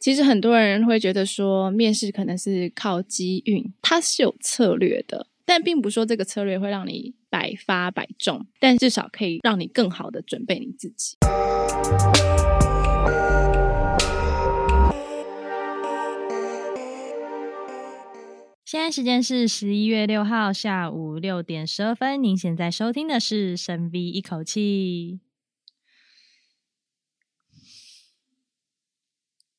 其实很多人会觉得说，面试可能是靠机运，它是有策略的，但并不说这个策略会让你百发百中，但至少可以让你更好的准备你自己。现在时间是十一月六号下午六点十二分。您现在收听的是深 V 一口气。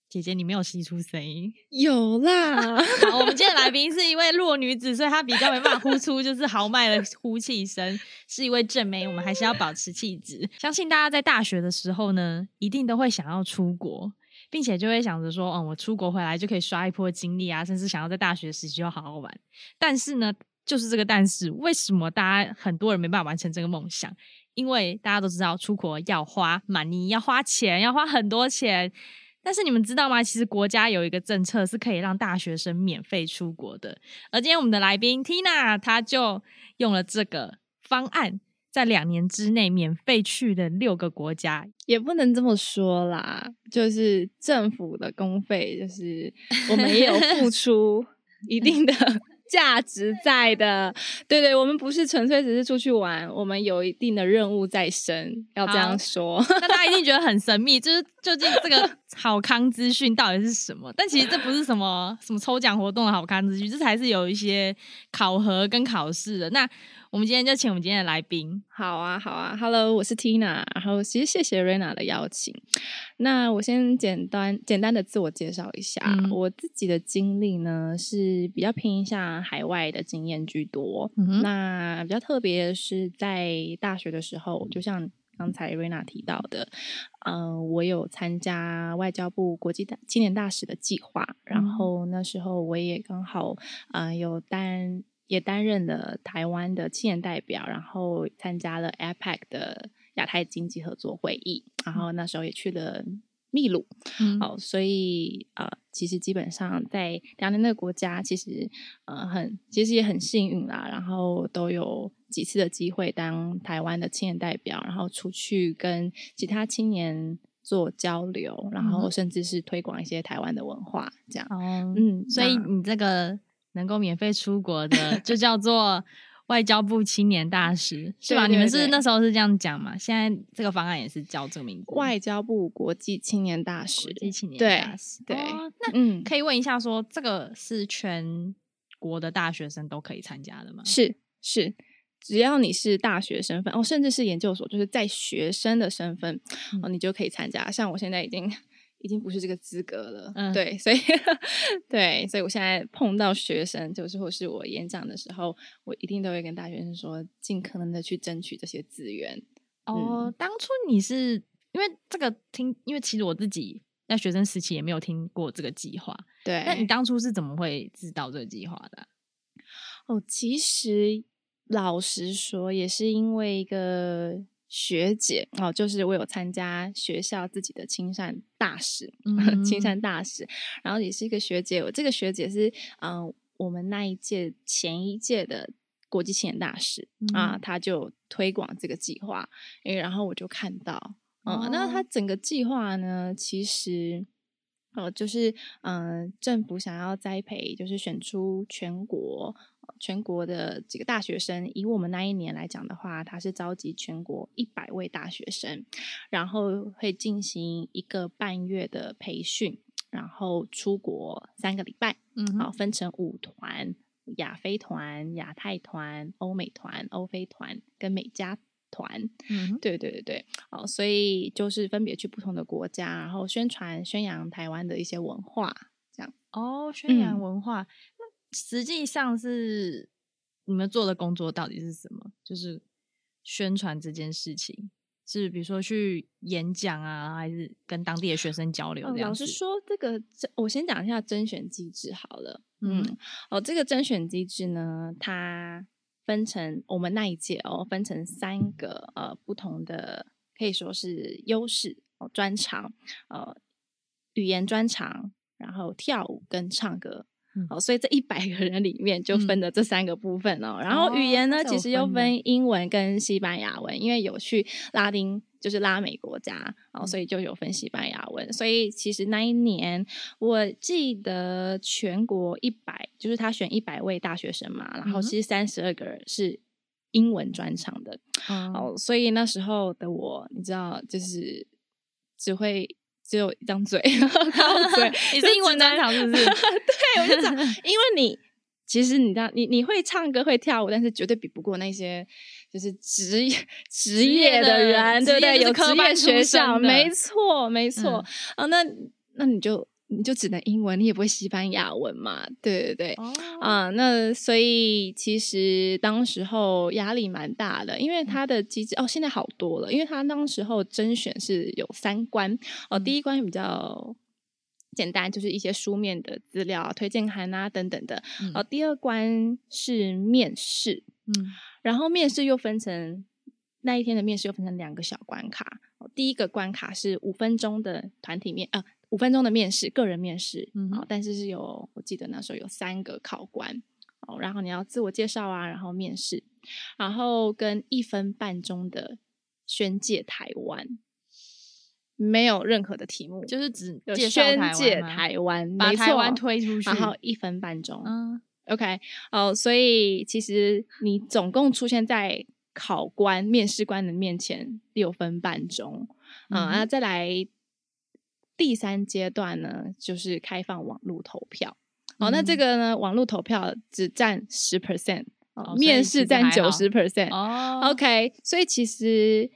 姐姐，你没有吸出声音？有啦。好，我们今天 来宾是一位弱女子，所以她比较没办法呼出就是豪迈的呼气声，是一位正妹。我们还是要保持气质。相信大家在大学的时候呢，一定都会想要出国。并且就会想着说，嗯，我出国回来就可以刷一波经历啊，甚至想要在大学时期就好好玩。但是呢，就是这个但是，为什么大家很多人没办法完成这个梦想？因为大家都知道出国要花 money，要花钱，要花很多钱。但是你们知道吗？其实国家有一个政策是可以让大学生免费出国的。而今天我们的来宾 Tina，她就用了这个方案。在两年之内免费去的六个国家，也不能这么说啦，就是政府的公费，就是我们也有付 出一定的价值在的。对对，我们不是纯粹只是出去玩，我们有一定的任务在身，要这样说。那大家一定觉得很神秘，就是究竟这个 好康资讯到底是什么？但其实这不是什么什么抽奖活动的好康资讯，这才是有一些考核跟考试的。那我们今天就请我们今天的来宾。好啊，好啊，Hello，我是 Tina。然后其实谢谢 Rena 的邀请。那我先简单简单的自我介绍一下，嗯、我自己的经历呢是比较偏向海外的经验居多。那比较特别的是在大学的时候，就像刚才 Rena 提到的，嗯、呃，我有参加外交部国际大青年大使的计划，嗯、然后那时候我也刚好嗯、呃、有担。也担任了台湾的青年代表，然后参加了 APEC 的亚太经济合作会议，然后那时候也去了秘鲁。嗯，好，所以呃，其实基本上在两年那个国家，其实呃很，其实也很幸运啦。然后都有几次的机会当台湾的青年代表，然后出去跟其他青年做交流，然后甚至是推广一些台湾的文化，这样。哦，嗯，所以你这个。能够免费出国的，就叫做 外交部青年大使，是吧？对对对，你们是那时候是这样讲嘛？现在这个方案也是叫这个名字，外交部国际青年大使。国际青年大使，对。那嗯，可以问一下说，说这个是全国的大学生都可以参加的吗？是是，只要你是大学身份哦，甚至是研究所，就是在学生的身份、嗯、哦，你就可以参加。像我现在已经。已经不是这个资格了，嗯，对，所以 对，所以我现在碰到学生，就是或是我演讲的时候，我一定都会跟大学生说，尽可能的去争取这些资源。哦，嗯，当初你是因为这个听，因为其实我自己在学生时期也没有听过这个计划，对，那你当初是怎么会知道这个计划的？哦，其实老实说，也是因为一个。学姐哦，就是我有参加学校自己的亲善大使，嗯善大使，然后也是一个学姐。我这个学姐是嗯、呃，我们那一届前一届的国际青年大使、嗯、啊，她就推广这个计划，诶，然后我就看到，嗯，哦、那她整个计划呢，其实呃，就是嗯、呃，政府想要栽培，就是选出全国。全国的几个大学生，以我们那一年来讲的话，他是召集全国一百位大学生，然后会进行一个半月的培训，然后出国三个礼拜，嗯，好，分成五团：亚非团、亚太团、欧美团、欧非团跟美加团。嗯，对对对对，好，所以就是分别去不同的国家，然后宣传宣扬台湾的一些文化，这样哦，宣扬文化。嗯实际上是你们做的工作到底是什么？就是宣传这件事情，是比如说去演讲啊，还是跟当地的学生交流这样？老实说，这个我先讲一下甄选机制好了。嗯，嗯，哦，这个甄选机制呢，它分成我们那一届哦，分成三个呃不同的，可以说是优势哦，专长呃，语言专长，然后跳舞跟唱歌。哦，所以这一百个人里面就分了这三个部分哦。嗯、然后语言呢，哦、其实又分英文跟西班牙文，因为有去拉丁就是拉美国家，哦所以就有分西班牙文。所以其实那一年，我记得全国一百，就是他选一百位大学生嘛，然后其实三十二个人是英文专场的。哦、嗯，所以那时候的我，你知道，就是只会只有一张嘴，靠嘴，你是英文专场是不是？对，我就讲，因为你。其实你知道，你你会唱歌会跳舞，但是绝对比不过那些就是职业职业的人，对不对？有职业学校，没错没错。啊、嗯哦，那那你就你就只能英文，你也不会西班牙文嘛？对对对。哦、啊，那所以其实当时候压力蛮大的，因为他的机制哦，现在好多了，因为他当时候甄选是有三关哦，第一关比较。简单就是一些书面的资料、推荐函啊等等的。嗯、哦，第二关是面试，嗯，然后面试又分成那一天的面试又分成两个小关卡。哦、第一个关卡是五分钟的团体面，呃，五分钟的面试，个人面试，嗯，哦，但是是有我记得那时候有三个考官，哦，然后你要自我介绍啊，然后面试，然后跟一分半钟的宣介台湾。没有任何的题目，就是只宣介台湾，把台湾推出去，然后一分半钟。嗯，OK，哦，所以其实你总共出现在考官、面试官的面前六分半钟。嗯，那、嗯、再来第三阶段呢，就是开放网络投票。嗯、哦，那这个呢，网络投票只占十 percent，面试占九十 percent。哦，OK，所以其实。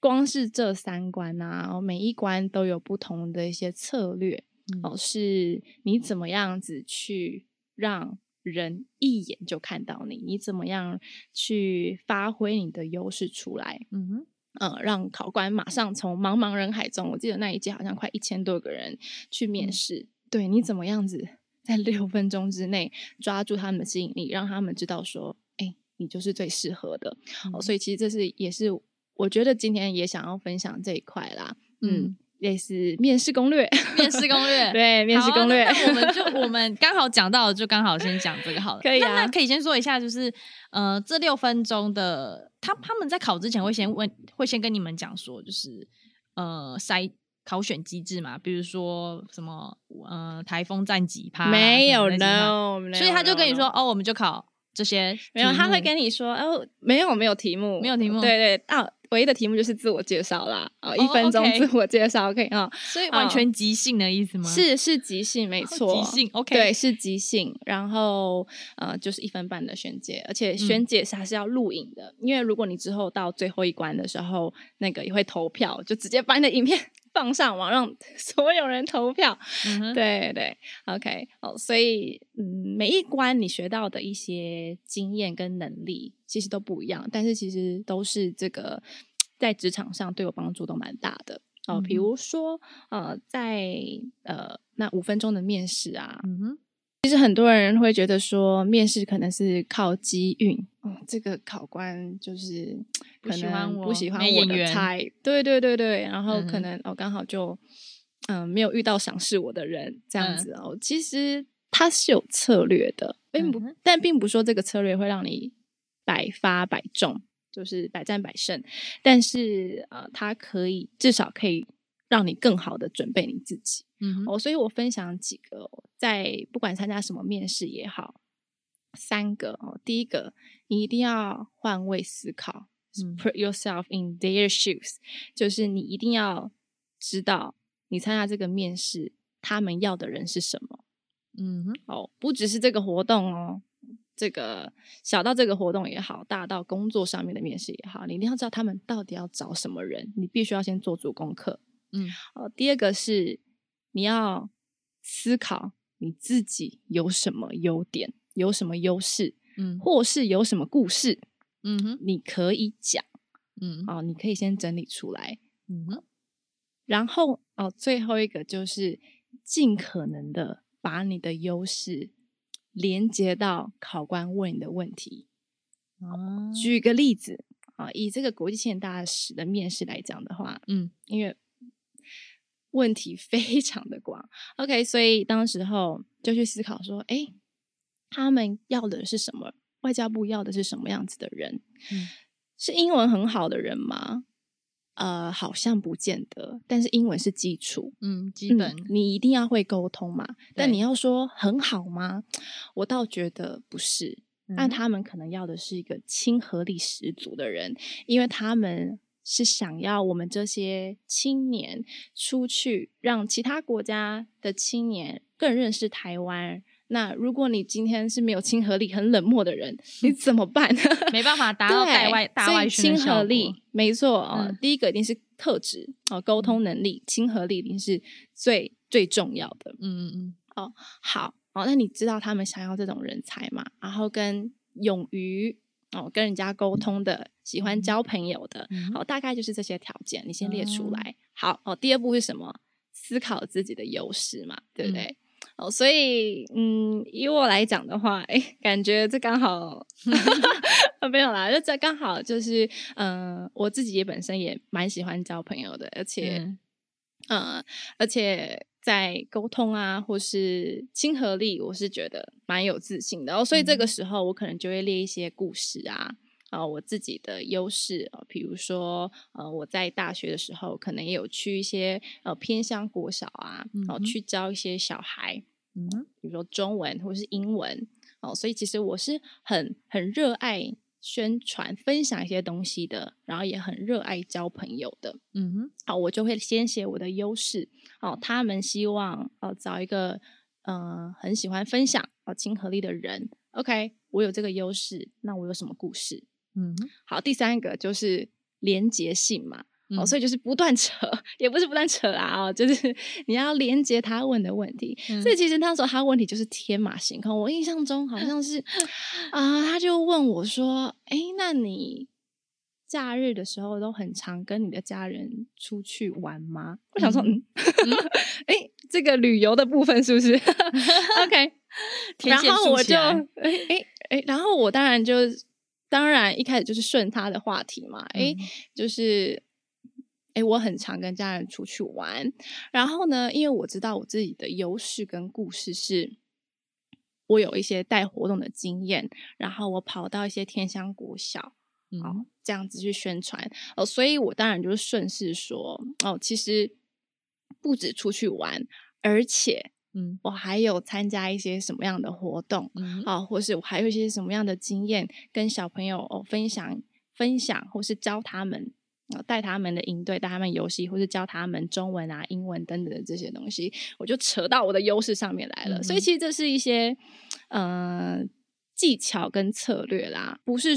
光是这三关啊，每一关都有不同的一些策略，嗯、哦，是你怎么样子去让人一眼就看到你，你怎么样去发挥你的优势出来，嗯哼，呃，让考官马上从茫茫人海中，我记得那一届好像快一千多个人去面试，嗯、对，你怎么样子在六分钟之内抓住他们的吸引力，让他们知道说，哎，你就是最适合的，嗯、哦，所以其实这是也是。我觉得今天也想要分享这一块啦，嗯，类似面试攻略，面试攻略，对，面试攻略。那我们 就我们刚好讲到，就刚好先讲这个好了。可以啊，那可以先说一下，就是呃，这六分钟的，他他们在考之前会先问，会先跟你们讲说，就是呃，筛考选机制嘛，比如说什么呃，台风占几趴？没有所以他就跟你说，哦，我们就考这些，没有，他会跟你说，哦，没有，没有题目，没有题目，对对啊。唯一的题目就是自我介绍啦，哦，一分钟自我介绍，OK 啊，所以完全即兴的意思吗？是是即兴，没错，即兴，OK，对，是即兴。然后呃，就是一分半的宣解，而且宣解是还是要录影的，因为如果你之后到最后一关的时候，那个也会投票，就直接把你的影片放上网，让 所有人投票。对对，OK，哦，所以嗯，每一关你学到的一些经验跟能力。其实都不一样，但是其实都是这个在职场上对我帮助都蛮大的哦。比如说，呃，在呃那五分钟的面试啊，嗯、哼其实很多人会觉得说面试可能是靠机运，哦，这个考官就是可能不喜欢我的菜，对对对对，然后可能、嗯、哦刚好就嗯、呃、没有遇到赏识我的人这样子哦。嗯、其实他是有策略的，并不，嗯、但并不说这个策略会让你。百发百中，就是百战百胜，但是呃，他可以至少可以让你更好的准备你自己。嗯哼，哦，所以我分享几个，在不管参加什么面试也好，三个哦。第一个，你一定要换位思考，嗯，put yourself in their shoes，就是你一定要知道你参加这个面试，他们要的人是什么。嗯哼，哦，不只是这个活动哦。这个小到这个活动也好，大到工作上面的面试也好，你一定要知道他们到底要找什么人，你必须要先做足功课。嗯，哦，第二个是你要思考你自己有什么优点，有什么优势，嗯，或是有什么故事，嗯哼，你可以讲，嗯，哦，你可以先整理出来，嗯哼，然后哦，最后一个就是尽可能的把你的优势。连接到考官问你的问题。哦，举个例子啊，以这个国际青年大使的面试来讲的话，嗯，因为问题非常的广，OK，所以当时候就去思考说，哎，他们要的是什么？外交部要的是什么样子的人？嗯，是英文很好的人吗？呃，好像不见得，但是英文是基础，嗯，基本、嗯、你一定要会沟通嘛。但你要说很好吗？我倒觉得不是。那、嗯、他们可能要的是一个亲和力十足的人，因为他们是想要我们这些青年出去，让其他国家的青年更认识台湾。那如果你今天是没有亲和力、很冷漠的人，你怎么办？没办法达到带外大外宣的效果。亲和力没错啊、嗯，第一个一定是特质啊，沟通能力、亲和力一定是最最重要的。嗯嗯嗯。哦，好哦，那你知道他们想要这种人才吗？然后跟勇于哦跟人家沟通的，喜欢交朋友的，好、嗯，大概就是这些条件，你先列出来。嗯、好哦，第二步是什么？思考自己的优势嘛，对不对？嗯哦，所以，嗯，以我来讲的话，哎，感觉这刚好，没有啦，就这刚好就是，嗯、呃，我自己也本身也蛮喜欢交朋友的，而且，嗯，呃、而且在沟通啊，或是亲和力，我是觉得蛮有自信的。哦，所以这个时候我可能就会列一些故事啊。啊、呃，我自己的优势啊，比如说，呃，我在大学的时候，可能也有去一些呃偏乡国小啊，然、呃、后去教一些小孩，嗯，比如说中文或是英文，哦、呃，所以其实我是很很热爱宣传、分享一些东西的，然后也很热爱交朋友的，嗯哼，好，我就会先写我的优势，哦、呃，他们希望哦、呃、找一个呃很喜欢分享、哦、呃、亲和力的人，OK，我有这个优势，那我有什么故事？嗯，好，第三个就是连结性嘛，嗯、哦，所以就是不断扯，也不是不断扯啊，哦，就是 你要连接他问的问题。嗯、所以其实那时候他问题就是天马行空，我印象中好像是 啊、呃，他就问我说：“哎，那你假日的时候都很常跟你的家人出去玩吗？”嗯、我想说，嗯，哎、嗯，这个旅游的部分是不是？OK，然后我就，哎哎哎，然后我当然就。当然，一开始就是顺他的话题嘛，哎、嗯，就是，哎，我很常跟家人出去玩，然后呢，因为我知道我自己的优势跟故事是，我有一些带活动的经验，然后我跑到一些天香国小，嗯、哦，这样子去宣传，哦，所以我当然就是顺势说，哦，其实不止出去玩，而且。嗯，我还有参加一些什么样的活动，嗯，啊，或是我还有一些什么样的经验跟小朋友哦分享分享，或是教他们啊，带他们的营队，带他们游戏，或是教他们中文啊、英文等等的这些东西，我就扯到我的优势上面来了。嗯，所以其实这是一些嗯、呃、技巧跟策略啦，不是。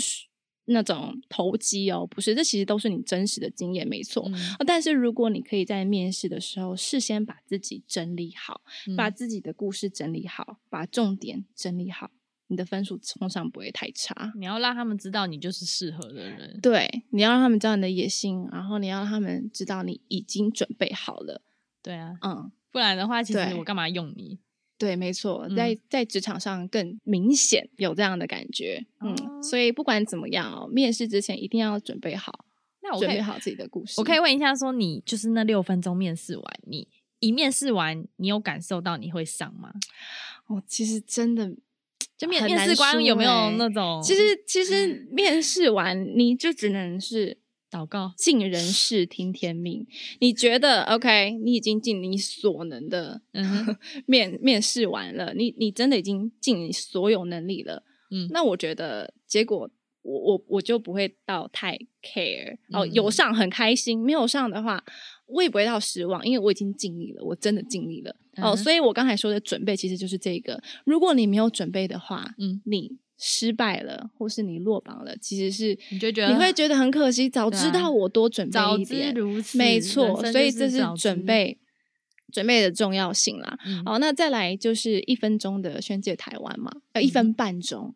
那种投机哦，不是，这其实都是你真实的经验，没错。嗯。但是如果你可以在面试的时候事先把自己整理好，嗯，把自己的故事整理好，把重点整理好，你的分数通常不会太差。你要让他们知道你就是适合的人，对，你要让他们知道你的野心，然后你要让他们知道你已经准备好了。对啊，嗯，不然的话，其实我干嘛用你？对，没错，在在职场上更明显有这样的感觉，嗯，嗯，所以不管怎么样哦，面试之前一定要准备好，那我准备好自己的故事。我可以问一下，说你就是那六分钟面试完，你一面试完，你有感受到你会上吗？哦，其实真的，就面面试官有没有那种？其实其实面试完你就只能是。祷告，尽人事听天命。你觉得 OK？你已经尽你所能的面面试完了，你你真的已经尽你所有能力了。嗯，那我觉得结果我我我就不会到太 care。哦，有上很开心，没有上的话我也不会到失望，因为我已经尽力了，我真的尽力了。哦，所以我刚才说的准备其实就是这个。如果你没有准备的话，嗯，你。失败了，或是你落榜了，其实是你就觉得你会觉得很可惜。早知道我多准备一点，如此没错。所以这是准备准备的重要性啦。嗯、哦，那再来就是一分钟的宣介台湾嘛，呃，一分半钟、嗯。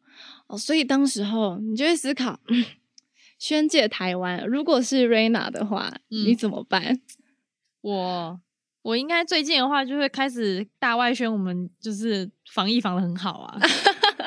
哦，所以当时候你就会思考，嗯、宣介台湾，如果是 Raina 的话、嗯，你怎么办？我我应该最近的话就会开始大外宣，我们就是防疫防的很好啊。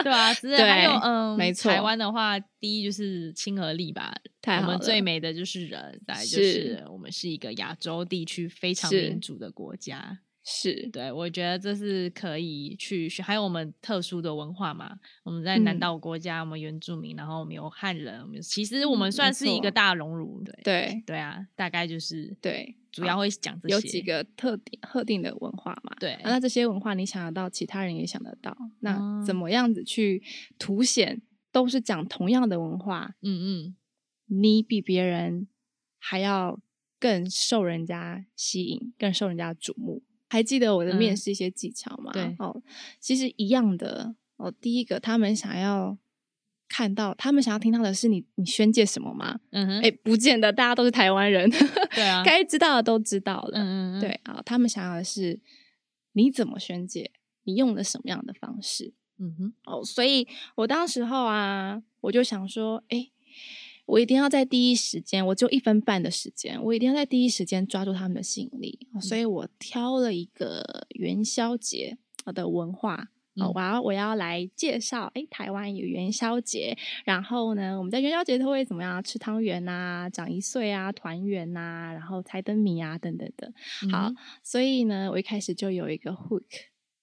对啊，只是还有嗯，没错。台湾的话，第一就是亲和力吧。我们最美的就是人，再来就是我们是一个亚洲地区非常民主的国家，是对，我觉得这是可以去学，还有我们特殊的文化嘛。我们在南岛国家，嗯、我们原住民，然后我们有汉人，我们其实我们算是一个大熔炉。对对对啊，大概就是对，主要会讲这些。有几个特定特定的文化嘛？对，那这些文化你想得到，其他人也想得到。那怎么样子去凸显？都是讲同样的文化，嗯嗯，你比别人还要更受人家吸引，更受人家瞩目。还记得我的面试一些技巧吗？嗯、对，哦，其实一样的哦。第一个，他们想要看到，他们想要听到的是你，你宣介什么吗？嗯哼，哎，不见得，大家都是台湾人，对啊，该知道的都知道了，嗯嗯，对啊、哦，他们想要的是你怎么宣介，你用了什么样的方式。嗯哼，哦，所以我当时候啊，我就想说，哎，我一定要在第一时间，我就一分半的时间，我一定要在第一时间抓住他们的吸引力。嗯、所以我挑了一个元宵节的文化，我要我要来介绍，哎，台湾有元宵节，然后呢，我们在元宵节都会怎么样？吃汤圆啊，长一岁啊，团圆呐、啊，然后猜灯谜啊，等等的。好，嗯、所以呢，我一开始就有一个 hook，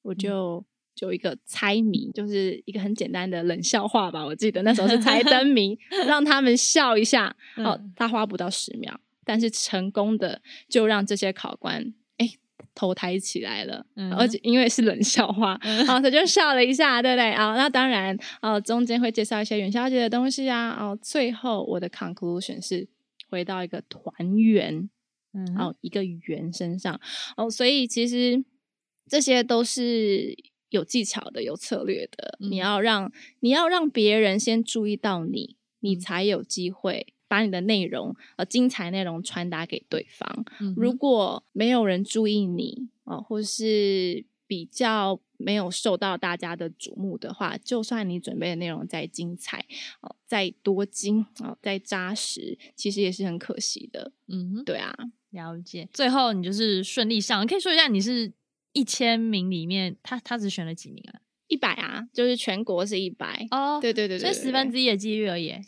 我就。嗯就一个猜谜，就是一个很简单的冷笑话吧。我记得那时候是猜灯谜，让他们笑一下。哦，他花不到十秒，但是成功的就让这些考官哎头抬起来了，嗯、而且因为是冷笑话，嗯、哦，他就笑了一下，对不对？啊、哦，那当然，哦，中间会介绍一些元宵节的东西啊。哦，最后我的 conclusion 是回到一个团圆，嗯，哦，一个圆身上。哦，所以其实这些都是。有技巧的，有策略的，嗯、你要让你要让别人先注意到你，你才有机会把你的内容呃精彩内容传达给对方。嗯、如果没有人注意你啊、呃，或是比较没有受到大家的瞩目的话，就算你准备的内容再精彩哦、呃，再多精啊、呃，再扎实，其实也是很可惜的。嗯，对啊，了解。最后你就是顺利上，你可以说一下你是。一千名里面，他他只选了几名啊？一百啊，就是全国是一百哦。对对对对，所以十分之一的几率而已啊。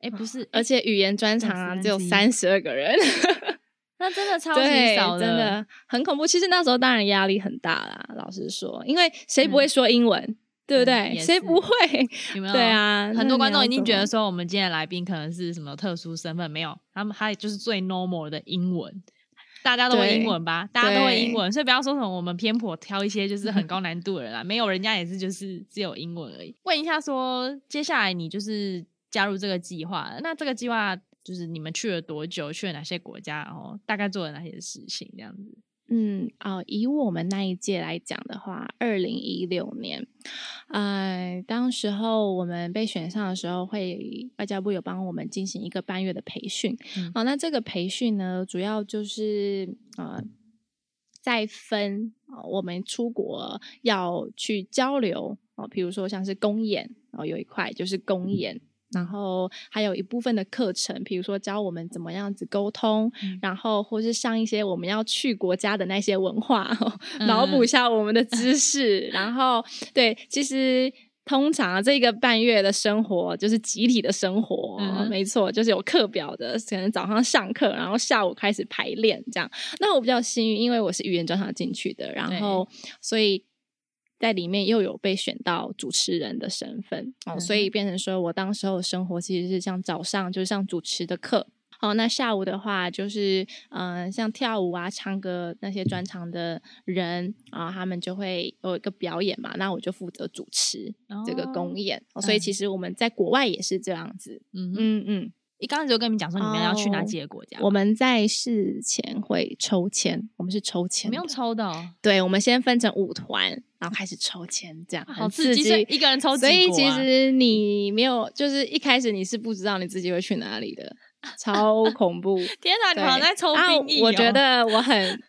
哎，不是，而且语言专长啊，只有三十二个人，那真的 超级少，真的很恐怖。其实那时候当然压力很大啦，老实说，因为谁不会说英文，对不对？谁不会？有没 有？对啊，很多观众一定觉得说，我们今天的来宾可能是什么特殊身份？没有，他们他就是最 normal 的英文。大家都会英文吧？大家都会英文，所以不要说什么我们偏颇挑一些就是很高难度的人啊，没有，人家也是就是只有英文而已。问一下说，接下来你就是加入这个计划，那这个计划就是你们去了多久？去了哪些国家？然后大概做了哪些事情？这样子。嗯啊、哦，以我们那一届来讲的话，二零一六年，呃，当时候我们被选上的时候，会外交部有帮我们进行一个半月的培训。嗯、哦，那这个培训呢，主要就是呃，在分、哦、我们出国要去交流哦，比如说像是公演哦，有一块就是公演。嗯然后还有一部分的课程，比如说教我们怎么样子沟通，嗯、然后或是上一些我们要去国家的那些文化，嗯、脑补一下我们的知识。嗯、然后，对，其实通常这个半月的生活就是集体的生活，嗯、没错，就是有课表的，可能早上上课，然后下午开始排练这样。那我比较幸运，因为我是语言专场进去的，然后所以。在里面又有被选到主持人的身份。哦，所以变成说我当时候的生活其实是像早上就是上主持的课。哦，那下午的话就是嗯、呃，像跳舞啊、唱歌那些专长的人啊、哦，他们就会有一个表演嘛，那我就负责主持这个公演，哦、所以其实我们在国外也是这样子，嗯嗯嗯。一刚才就跟你们讲说，你们要去哪几个国家？我们在事前会抽签，我们是抽签，不用抽的。哦。对，我们先分成五团，然后开始抽签，这样好刺激。一个人抽？所以其实你没有，就是一开始你是不知道你自己会去哪里的，超恐怖！天哪，你好像在抽兵役。我觉得我很，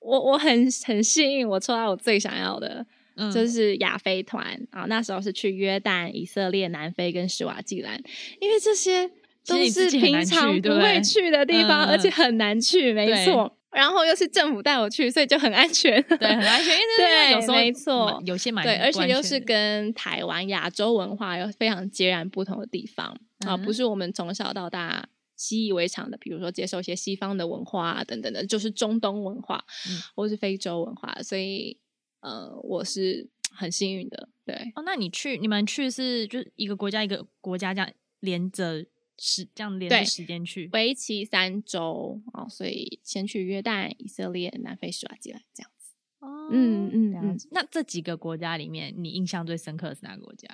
我我很很幸运，我抽到我最想要的，就是亚非团啊。那时候是去约旦、以色列、南非跟史瓦济兰，因为这些。都是平常不会去的地方，而且很难去，没错。然后又是政府带我去，所以就很安全，对，很安全。因为 对，没错，有些蛮对，而且又是跟台湾亚洲文化有非常截然不同的地方啊，不是我们从小到大习以为常的，比如说接受一些西方的文化啊等等的，就是中东文化，嗯，或是非洲文化，所以呃，我是很幸运的。对哦，那你去你们去是就是一个国家一个国家这样连着时这样连着时间去，为期三周哦，所以先去约旦、以色列、南非、史瓦济兰这样子。哦，嗯嗯嗯，那这几个国家里面，你印象最深刻的是哪个国家？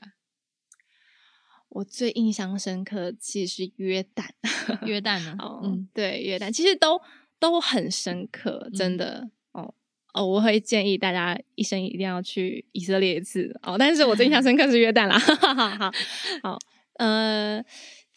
我最印象深刻其实是约旦，约旦呢？哦，嗯，对，约旦其实都都很深刻，真的。嗯、哦哦，我会建议大家一生一定要去以色列一次哦。但是我最印象深刻是约旦啦，好 好好，呃，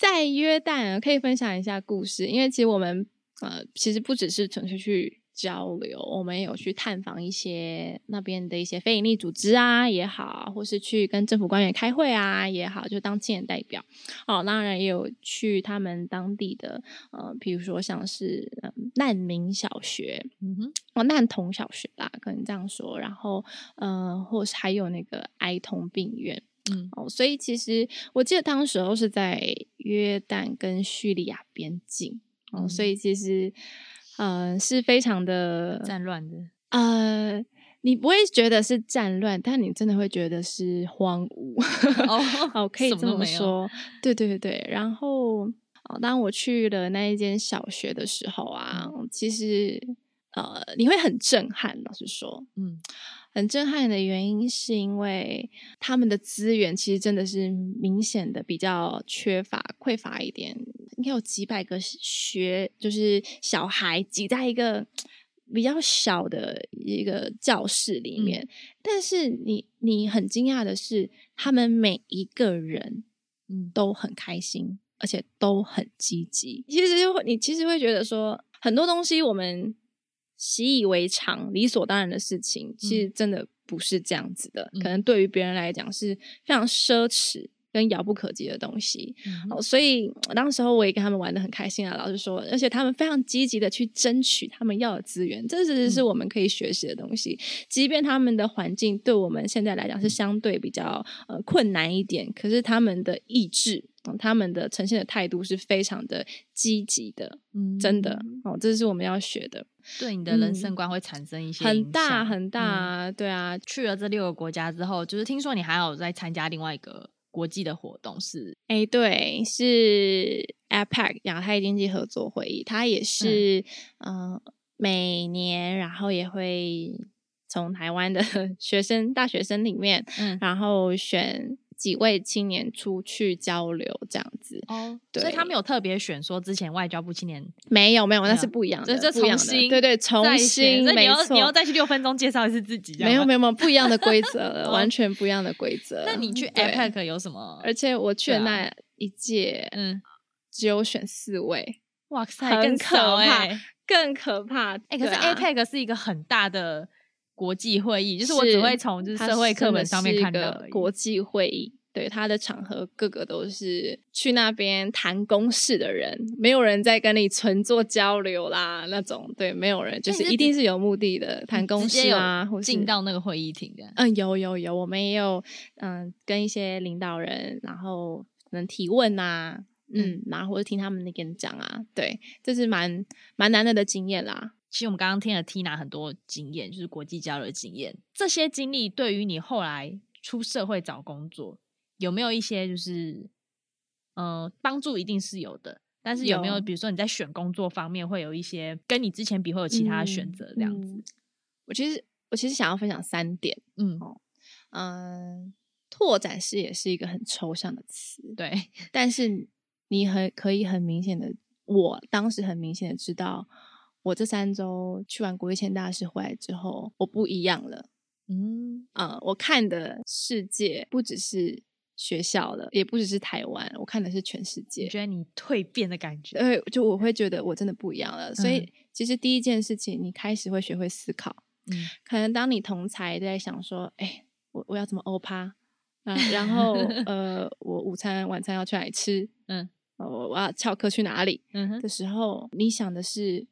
在约旦可以分享一下故事，因为其实我们呃，其实不只是纯粹去。交流，我们有去探访一些那边的一些非营利组织啊也好，或是去跟政府官员开会啊也好，就当青年代表。哦，当然也有去他们当地的，呃，比如说像是、呃、难民小学，嗯哼，哦，难童小学啦，可能这样说。然后，呃，或是还有那个哀童病院，嗯，哦，所以其实我记得当时候是在约旦跟叙利亚边境，哦，嗯、所以其实。嗯、呃，是非常的战乱的。呃，你不会觉得是战乱，但你真的会觉得是荒芜。哦，哦，可以这么说。对对对对。然后，哦，当我去了那一间小学的时候啊，嗯、其实呃，你会很震撼。老实说，嗯，很震撼的原因是因为他们的资源其实真的是明显的比较缺乏、匮乏一点。应该有几百个学，就是小孩挤在一个比较小的一个教室里面。嗯、但是你你很惊讶的是，他们每一个人嗯都很开心，而且都很积极。其实就会你其实会觉得说，很多东西我们习以为常、理所当然的事情，其实真的不是这样子的。嗯、可能对于别人来讲是非常奢侈。跟遥不可及的东西，嗯、哦，所以当时候我也跟他们玩的很开心啊。老师说，而且他们非常积极的去争取他们要的资源，这其实是我们可以学习的东西。嗯、即便他们的环境对我们现在来讲是相对比较呃困难一点，可是他们的意志，哦、他们的呈现的态度是非常的积极的，嗯，真的哦，这是我们要学的。对你的人生观会产生一些、嗯、很大很大，嗯、对啊。去了这六个国家之后，就是听说你还有在参加另外一个。国际的活动是，哎，对，是 APEC 亚太经济合作会议，它也是，嗯、呃，每年然后也会从台湾的 学生、大学生里面，嗯，然后选。几位青年出去交流这样子哦，对，所以他们有特别选说之前外交部青年没有没有，那是不一样的，这重新对对重新，没错，你要再去六分钟介绍一次自己，没有没有没有不一样的规则，完全不一样的规则。那你去 APEC 有什么？而且我去的那一届，嗯，只有选四位，哇塞，更可怕，更可怕。哎，可是 APEC 是一个很大的。国际会议就是我只会从就是社会课本上面看到国际会议，对他的场合，个个都是去那边谈公事的人，没有人在跟你纯做交流啦那种，对，没有人，就是一定是有目的的谈公事啊，或进到那个会议厅的。嗯，有有有，我们也有嗯跟一些领导人，然后能提问啊，嗯，然后或者听他们的演讲啊，对，这是蛮蛮难得的经验啦。其实我们刚刚听了 Tina 很多经验，就是国际交流的经验。这些经历对于你后来出社会找工作有没有一些就是，呃，帮助一定是有的。但是有没有，有比如说你在选工作方面会有一些跟你之前比会有其他的选择这样子？嗯嗯、我其实我其实想要分享三点。嗯嗯，拓展视野是一个很抽象的词，对。但是你很可以很明显的，我当时很明显的知道。我这三周去完国际签大师回来之后，我不一样了。嗯啊、呃，我看的世界不只是学校了，也不只是台湾，我看的是全世界。我觉得你蜕变的感觉，对，就我会觉得我真的不一样了。所以，其实第一件事情，你开始会学会思考。嗯，可能当你同才在想说，哎，我我要怎么欧趴？啊，然后 呃，我午餐晚餐要去哪里吃？嗯，我我要翘课去哪里？的时候，你想的是。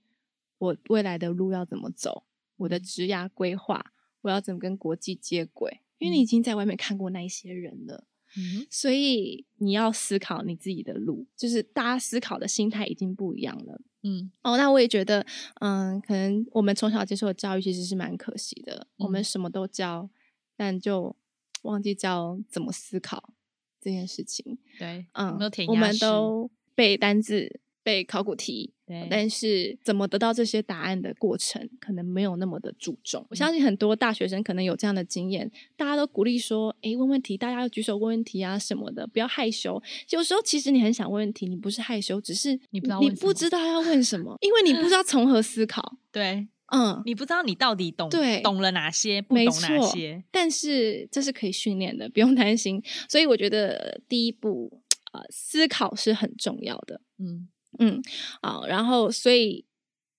我未来的路要怎么走？我的职涯规划，我要怎么跟国际接轨？因为你已经在外面看过那一些人了，嗯，所以你要思考你自己的路，就是大家思考的心态已经不一样了。嗯，哦，那我也觉得，嗯，可能我们从小接受的教育其实是蛮可惜的，嗯，我们什么都教，但就忘记教怎么思考这件事情。对，嗯，我们都背单字。背考古题，对，但是怎么得到这些答案的过程，可能没有那么的注重。我相信很多大学生可能有这样的经验，大家都鼓励说：“哎，问问题，大家要举手问问题啊，什么的，不要害羞。”有时候其实你很想问问题，你不是害羞，只是你不知道你不知道要问什么，因为你不知道从何思考。对，嗯，你不知道你到底懂对懂了哪些，不懂哪些。但是这是可以训练的，不用担心。所以我觉得第一步，呃，思考是很重要的。嗯。嗯，好，然后所以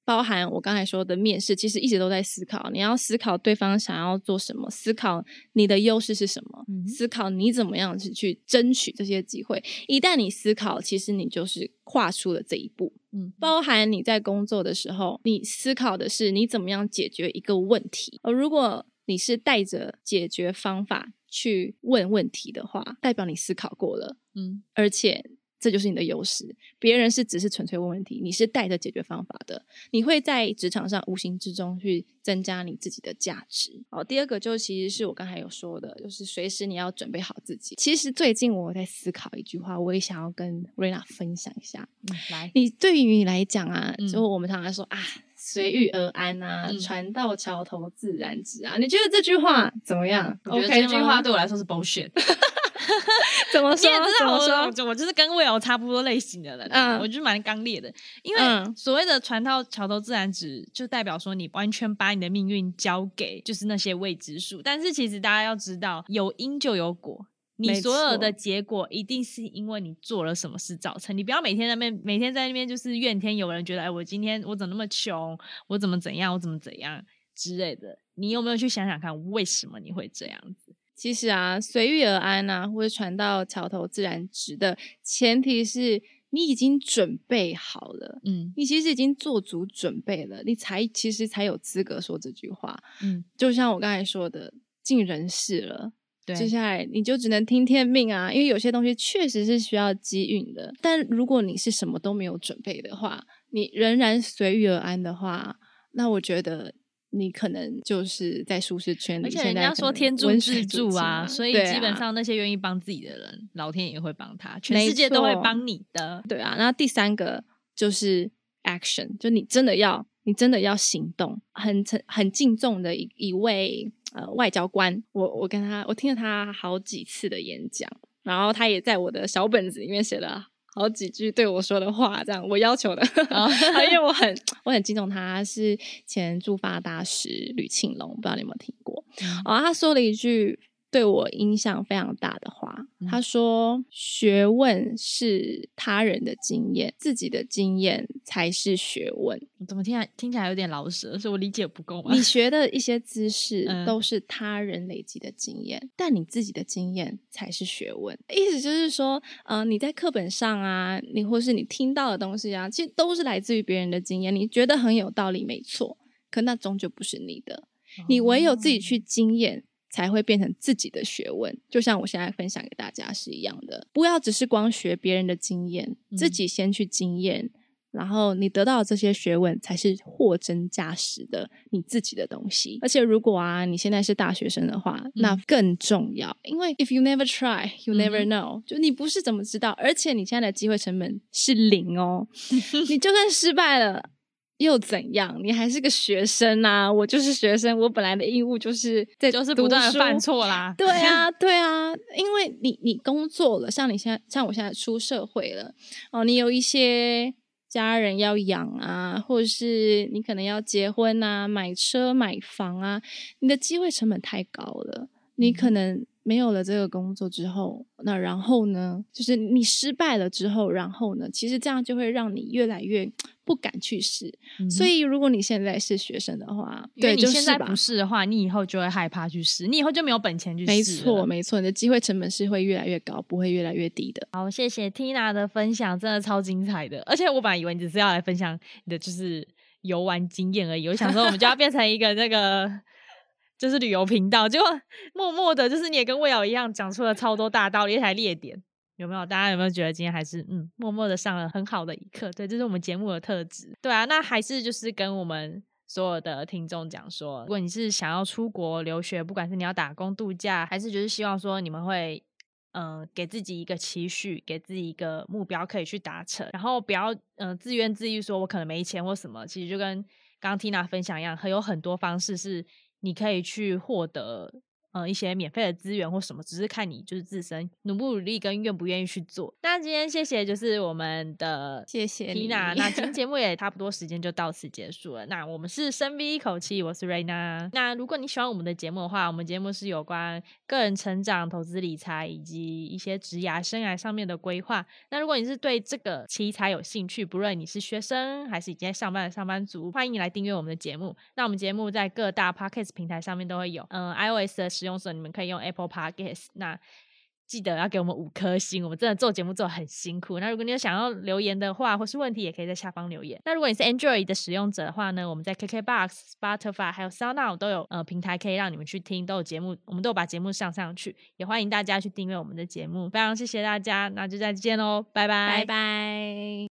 包含我刚才说的面试，其实一直都在思考。你要思考对方想要做什么，思考你的优势是什么，嗯、思考你怎么样去去争取这些机会。一旦你思考，其实你就是跨出了这一步。嗯，包含你在工作的时候，你思考的是你怎么样解决一个问题。而如果你是带着解决方法去问问题的话，代表你思考过了。嗯，而且。这就是你的优势，别人是只是纯粹问问题，你是带着解决方法的，你会在职场上无形之中去增加你自己的价值。好，第二个就其实是我刚才有说的，就是随时你要准备好自己。其实最近我在思考一句话，我也想要跟瑞娜分享一下。嗯，来，你对于你来讲啊，就我们常常说啊，随遇而安啊，嗯，船到桥头自然直啊，你觉得这句话怎么样？我觉得这句话对我来说是 bullshit。怎么说？你也知道我，我我就是跟 Will 差不多类型的人，嗯，我就蛮刚烈的。因为所谓的“船到桥头自然直”，就代表说你完全把你的命运交给就是那些未知数。但是其实大家要知道，有因就有果，你所有的结果一定是因为你做了什么事造成。你不要每天在那边，每天在那边就是怨天尤人，觉得哎，我今天我怎么那么穷，我怎么怎样，我怎么怎样之类的。你有没有去想想看，为什么你会这样子？其实啊，随遇而安啊，或者船到桥头自然直的前提是你已经准备好了，嗯，你其实已经做足准备了，你才其实才有资格说这句话，嗯，就像我刚才说的，尽人事了，对，接下来你就只能听天命啊，因为有些东西确实是需要机运的，但如果你是什么都没有准备的话，你仍然随遇而安的话，那我觉得。你可能就是在舒适圈里，而且人家说天助自助啊，所以基本上那些愿意帮自己的人，啊、老天也会帮他，全世界都会帮你的。对啊，那第三个就是 action，就你真的要，你真的要行动。很很敬重的一一位呃外交官，我我跟他，我听了他好几次的演讲，然后他也在我的小本子里面写了。好几句对我说的话，这样我要求的，因为我很我很敬重他，是前驻发大使吕庆龙，不知道你有没有听过？嗯、哦，他说了一句。对我影响非常大的话，嗯、他说：“学问是他人的经验，自己的经验才是学问。”怎么听起来听起来有点老舍？是我理解不够吗？你 学的一些知识都是他人累积的经验，嗯、但你自己的经验才是学问。意思就是说，嗯、呃，你在课本上啊，你或是你听到的东西啊，其实都是来自于别人的经验。你觉得很有道理，没错，可那终究不是你的。哦、你唯有自己去经验。才会变成自己的学问，就像我现在分享给大家是一样的。不要只是光学别人的经验，自己先去经验，嗯、然后你得到这些学问才是货真价实的你自己的东西。而且，如果啊你现在是大学生的话，嗯、那更重要，因为 if you never try, you never know、嗯。就你不是怎么知道，而且你现在的机会成本是零哦，你就算失败了。又怎样？你还是个学生啊！我就是学生，我本来的义务就是在就是不断的犯错啦。对啊，对啊，因为你你工作了，像你现在像我现在出社会了哦，你有一些家人要养啊，或者是你可能要结婚啊、买车买房啊，你的机会成本太高了，你可能。没有了这个工作之后，那然后呢？就是你失败了之后，然后呢？其实这样就会让你越来越不敢去试。嗯、所以，如果你现在是学生的话，对，你现在不试的话，你以后就会害怕去试，你以后就没有本钱去试。没错，没错，你的机会成本是会越来越高，不会越来越低的。好，谢谢 Tina 的分享，真的超精彩的。而且我本来以为你只是要来分享你的就是游玩经验而已，我想说我们就要变成一个那个。就是旅游频道，结果默默的，就是你也跟魏瑶一样讲出了超多大道理，一台列点。有没有？大家有没有觉得今天还是嗯，默默的上了很好的一课？对，这是我们节目的特质。对啊，那还是就是跟我们所有的听众讲说，如果你是想要出国留学，不管是你要打工度假，还是就是希望说你们会嗯、呃，给自己一个期许，给自己一个目标可以去达成，然后不要嗯、自怨自艾，说我可能没钱或什么。其实就跟刚刚 Tina 分享一样，很有很多方式是你可以去获得。呃，一些免费的资源或什么，只是看你就是自身努不努力跟愿不愿意去做。那今天谢谢，就是我们的谢谢 Tina。那今天节目也差不多时间就到此结束了。那我们是深吸一口气，我是 Raina。那如果你喜欢我们的节目的话，我们节目是有关个人成长、投资理财以及一些职涯生涯上面的规划。那如果你是对这个题材有兴趣，不论你是学生还是已经在上班的上班族，欢迎你来订阅我们的节目。那我们节目在各大 Podcast 平台上面都会有，嗯，iOS 的。使用者，你们可以用 Apple Podcast，那记得要给我们五颗星，我们真的做节目做得很辛苦。那如果你有想要留言的话，或是问题，也可以在下方留言。那如果你是 Android 的使用者的话呢，我们在 KKBox、Spotify 还有 SoundOn 都有呃平台可以让你们去听，都有节目，我们都有把节目上上去，也欢迎大家去订阅我们的节目。非常谢谢大家，那就再见喽，拜拜，拜拜。